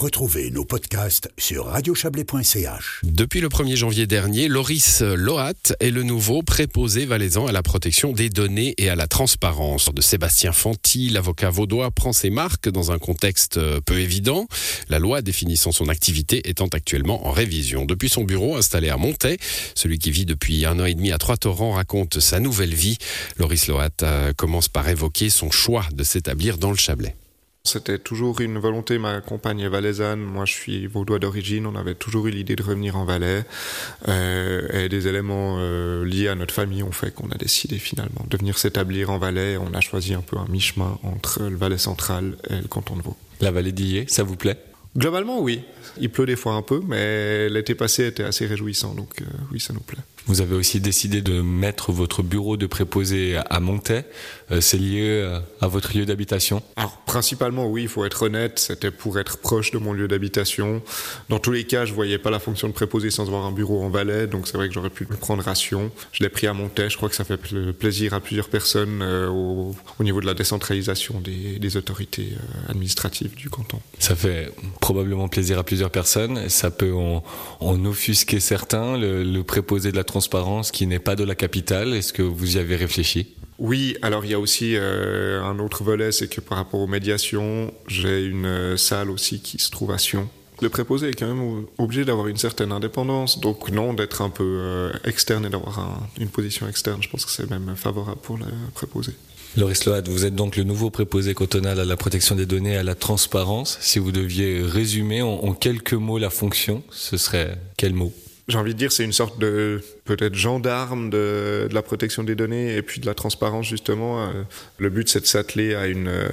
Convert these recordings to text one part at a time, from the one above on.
Retrouvez nos podcasts sur radiochablais.ch. Depuis le 1er janvier dernier, Loris Lohat est le nouveau préposé valaisan à la protection des données et à la transparence. De Sébastien Fanti, l'avocat vaudois, prend ses marques dans un contexte peu évident. La loi définissant son activité étant actuellement en révision. Depuis son bureau installé à Montaix, celui qui vit depuis un an et demi à Trois-Torrents raconte sa nouvelle vie. Loris Lohat euh, commence par évoquer son choix de s'établir dans le Chablais. C'était toujours une volonté, ma compagne est valaisanne, moi je suis vaudois d'origine, on avait toujours eu l'idée de revenir en Valais, euh, et des éléments euh, liés à notre famille ont fait qu'on a décidé finalement de venir s'établir en Valais, on a choisi un peu un mi-chemin entre le Valais central et le canton de Vaud. La vallée d'Illé, ça vous plaît? Globalement oui, il pleut des fois un peu, mais l'été passé était assez réjouissant, donc euh, oui ça nous plaît. Vous avez aussi décidé de mettre votre bureau de préposé à Montaix. Euh, c'est lié euh, à votre lieu d'habitation? Alors, principalement, oui, il faut être honnête. C'était pour être proche de mon lieu d'habitation. Dans tous les cas, je voyais pas la fonction de préposé sans avoir un bureau en Valais. Donc, c'est vrai que j'aurais pu le prendre ration. Je l'ai pris à Montaix. Je crois que ça fait plaisir à plusieurs personnes euh, au, niveau de la décentralisation des, autorités administratives du canton. Ça fait probablement plaisir à plusieurs personnes. Ça peut en, offusquer certains. Le, le préposé de la transparence qui n'est pas de la capitale. Est-ce que vous y avez réfléchi? Oui, alors il y a aussi euh, un autre volet, c'est que par rapport aux médiations, j'ai une euh, salle aussi qui se trouve à Sion. Le préposé est quand même obligé d'avoir une certaine indépendance, donc non d'être un peu euh, externe et d'avoir une position externe. Je pense que c'est même favorable pour le préposé. Loris Load, vous êtes donc le nouveau préposé cantonal à la protection des données et à la transparence. Si vous deviez résumer en quelques mots la fonction, ce serait quel mot? J'ai envie de dire, c'est une sorte de peut-être gendarme de, la protection des données et puis de la transparence justement. Euh, le but, c'est de s'atteler euh,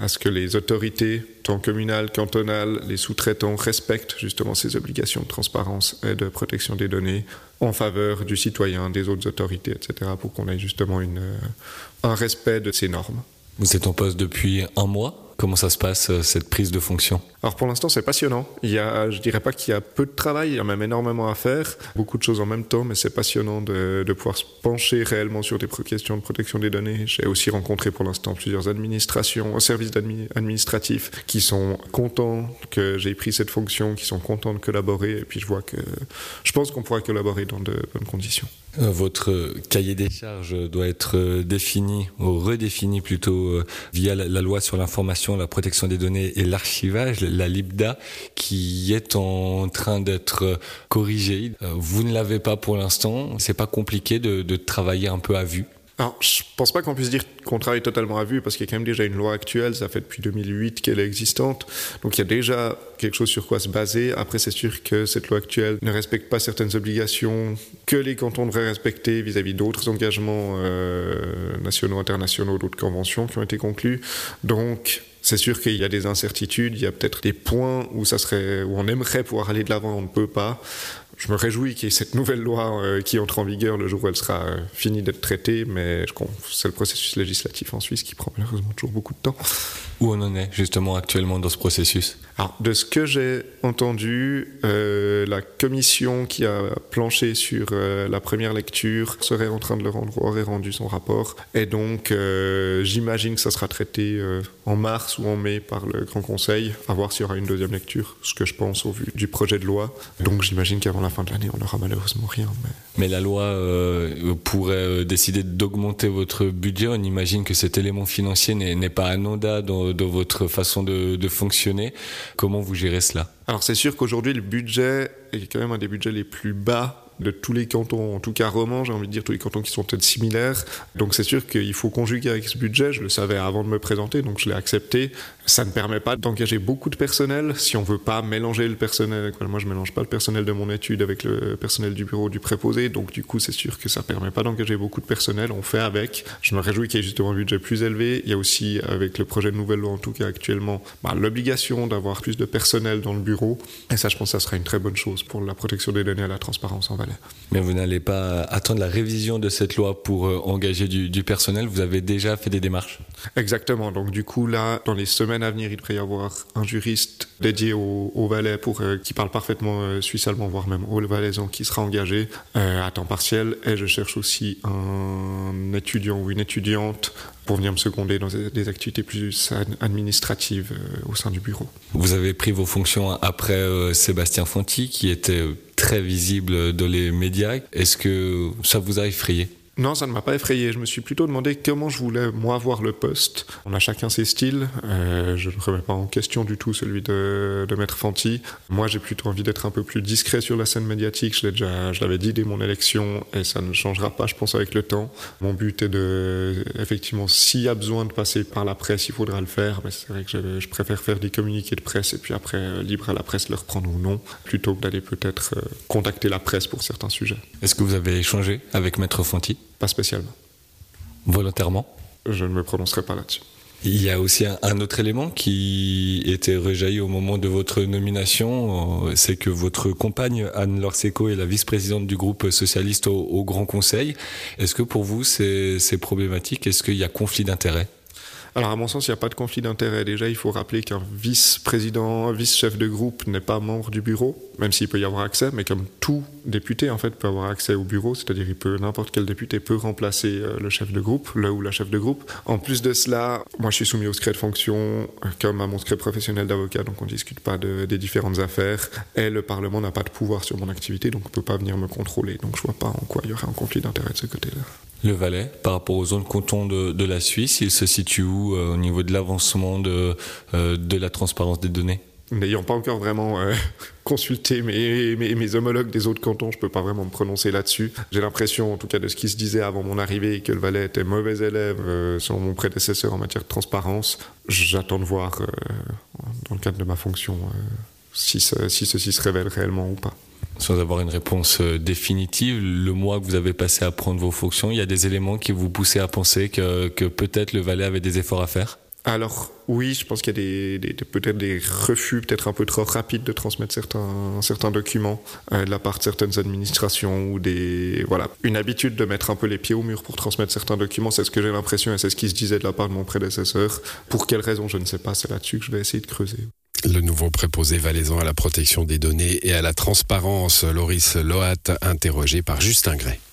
à ce que les autorités, tant communales, cantonales, les sous-traitants respectent justement ces obligations de transparence et de protection des données en faveur du citoyen, des autres autorités, etc., pour qu'on ait justement euh, un respect de ces normes. Vous êtes en poste depuis un mois Comment ça se passe, euh, cette prise de fonction? Alors pour l'instant, c'est passionnant. Il y a, je dirais pas qu'il y a peu de travail, il y a même énormément à faire, beaucoup de choses en même temps, mais c'est passionnant de, pouvoir se pencher réellement sur des questions de protection des données. J'ai aussi rencontré pour l'instant plusieurs administrations, services administratifs qui sont contents que j'ai pris cette fonction, qui sont contents de collaborer, et puis je vois que je pense qu'on pourra collaborer dans de bonnes conditions. Euh, votre cahier des charges doit être euh, défini, ou redéfini plutôt, via la loi sur l'information la protection des données et l'archivage, la LIBDA, qui est en train d'être corrigée. Euh, vous ne l'avez pas pour l'instant. C'est pas compliqué de travailler un peu à vue alors, je pense pas qu'on puisse dire qu'on travaille totalement à vue parce qu'il y a quand même déjà une loi actuelle, ça fait depuis 2008 qu'elle est existante. Donc il y a déjà quelque chose sur quoi se baser. Après, c'est sûr que cette loi actuelle ne respecte pas certaines obligations que les cantons devraient respecter vis-à-vis d'autres engagements euh, nationaux, internationaux, d'autres conventions qui ont été conclues. Donc, c'est sûr qu'il y a des incertitudes, il y a peut-être des points où ça serait, où on aimerait pouvoir aller de l'avant, on ne peut pas je me réjouis qu'il y ait cette nouvelle loi euh, qui entre en vigueur le jour où elle sera euh, finie d'être traitée, mais c'est le processus législatif en Suisse qui prend malheureusement toujours beaucoup de temps. Où on en est justement actuellement dans ce processus Alors, de ce que j'ai entendu, euh, la commission qui a planché sur la première lecture serait en train de le rendre, aurait rendu son rapport, et donc j'imagine que ça sera traité en mars ou en mai par le Grand Conseil, à voir s'il y aura une deuxième lecture, ce que je pense au vu du projet de loi. Donc j'imagine qu'avant la fin de l'année, on n'aura malheureusement rien. Mais, la loi euh, pourrait euh, décider d'augmenter votre budget. On imagine que cet élément financier n'est pas anodin dans, votre façon de, de fonctionner. Comment vous gérez cela? Alors c'est sûr qu'aujourd'hui, le budget est quand même un des budgets les plus bas de tous les cantons, en tout cas romans, j'ai envie de dire tous les cantons qui sont peut-être similaires. Donc c'est sûr qu'il faut conjuguer avec ce budget, je le savais avant de me présenter, donc je l'ai accepté. Ça ne permet pas d'engager beaucoup de personnel si on veut pas mélanger le personnel. Moi je mélange pas le personnel de mon étude avec le personnel du bureau du préposé, donc du coup c'est sûr que ça permet pas d'engager beaucoup de personnel, on fait avec. Je me réjouis qu'il y ait justement un budget plus élevé. Il y a aussi avec le projet de nouvelle loi en tout cas actuellement, bah, l'obligation d'avoir plus de personnel dans le bureau. Et ça je pense que ça sera une très bonne chose pour la protection des données et la transparence en Valais. Mais vous n'allez pas attendre la révision de cette loi pour euh, engager du, du, personnel, vous avez déjà fait des démarches Exactement, donc du coup là, dans les semaines à venir, il devrait y avoir un juriste dédié au, au Valais pour, euh, qui parle parfaitement euh, suisse-allemand, voire même au valaisan, qui sera engagé euh, à temps partiel. Et je cherche aussi un étudiant ou une étudiante pour venir me seconder dans des activités plus administratives au sein du bureau. Vous avez pris vos fonctions après Sébastien Fonti, qui était très visible dans les médias. Est-ce que ça vous a effrayé? Non, ça ne m'a pas effrayé. Je me suis plutôt demandé comment je voulais, moi, voir le poste. On a chacun ses styles. Euh, je ne remets pas en question du tout celui de, de Maître Fanti. Moi, j'ai plutôt envie d'être un peu plus discret sur la scène médiatique. Je l'ai déjà, je l'avais dit dès mon élection et ça ne changera pas, je pense, avec le temps. Mon but est de, effectivement, s'il y a besoin de passer par la presse, il faudra le faire. Mais c'est vrai que je, préfère faire des communiqués de presse et puis après, euh, libre à la presse de le reprendre ou non, plutôt que d'aller peut-être euh, contacter la presse pour certains sujets. Est-ce que vous avez échangé avec Maître Fanti? Pas spécialement. Volontairement Je ne me prononcerai pas là-dessus. Il y a aussi un, autre élément qui était rejailli au moment de votre nomination, c'est que votre compagne Anne Lorseco est la vice-présidente du groupe socialiste au, au Grand Conseil. Est-ce que pour vous c'est problématique? Est-ce qu'il y a conflit d'intérêts? Alors, à mon sens, il n'y a pas de conflit d'intérêt. Déjà, il faut rappeler qu'un vice-président, vice-chef de groupe n'est pas membre du bureau, même s'il peut y avoir accès, mais comme tout député, en fait, peut avoir accès au bureau, c'est-à-dire il peut, n'importe quel député peut remplacer euh, le chef de groupe, là ou la chef de groupe. En plus de cela, moi, je suis soumis au secret de fonction, euh, comme à mon secret professionnel d'avocat, donc on ne discute pas de, des différentes affaires, et le Parlement n'a pas de pouvoir sur mon activité, donc on ne peut pas venir me contrôler. Donc je vois pas en quoi il y aurait un conflit d'intérêt de ce côté-là. Le Valais, par rapport aux zones cantons de, de, la Suisse, il se situe où euh, au niveau de l'avancement de la transparence des données? N'ayant pas encore vraiment euh, consulté mes, homologues des autres cantons, je ne peux pas vraiment me prononcer là-dessus. J'ai l'impression, en tout cas de ce qui se disait avant mon arrivée, que le Valais était mauvais élève euh, selon mon prédécesseur en matière de transparence. J'attends de voir, euh, dans le cadre de ma fonction, si ceci se révèle réellement ou pas sans avoir une réponse définitive, le mois que vous avez passé à prendre vos fonctions, il y a des éléments qui vous poussaient à penser que, que peut-être le Valais avait des efforts à faire? Alors oui, je pense qu'il y a peut-être des refus peut-être un peu trop rapides de transmettre certains, certains documents euh, de la part de certaines administrations ou des voilà une habitude de mettre un peu les pieds au mur pour transmettre certains documents. C'est ce que j'ai l'impression et c'est ce qui se disait de la part de mon prédécesseur. Pour quelle raison, je ne sais pas. C'est là-dessus que je vais essayer de creuser. Le nouveau préposé valaisan à la protection des données et à la transparence, Loris Loat, interrogé par Justin Gray.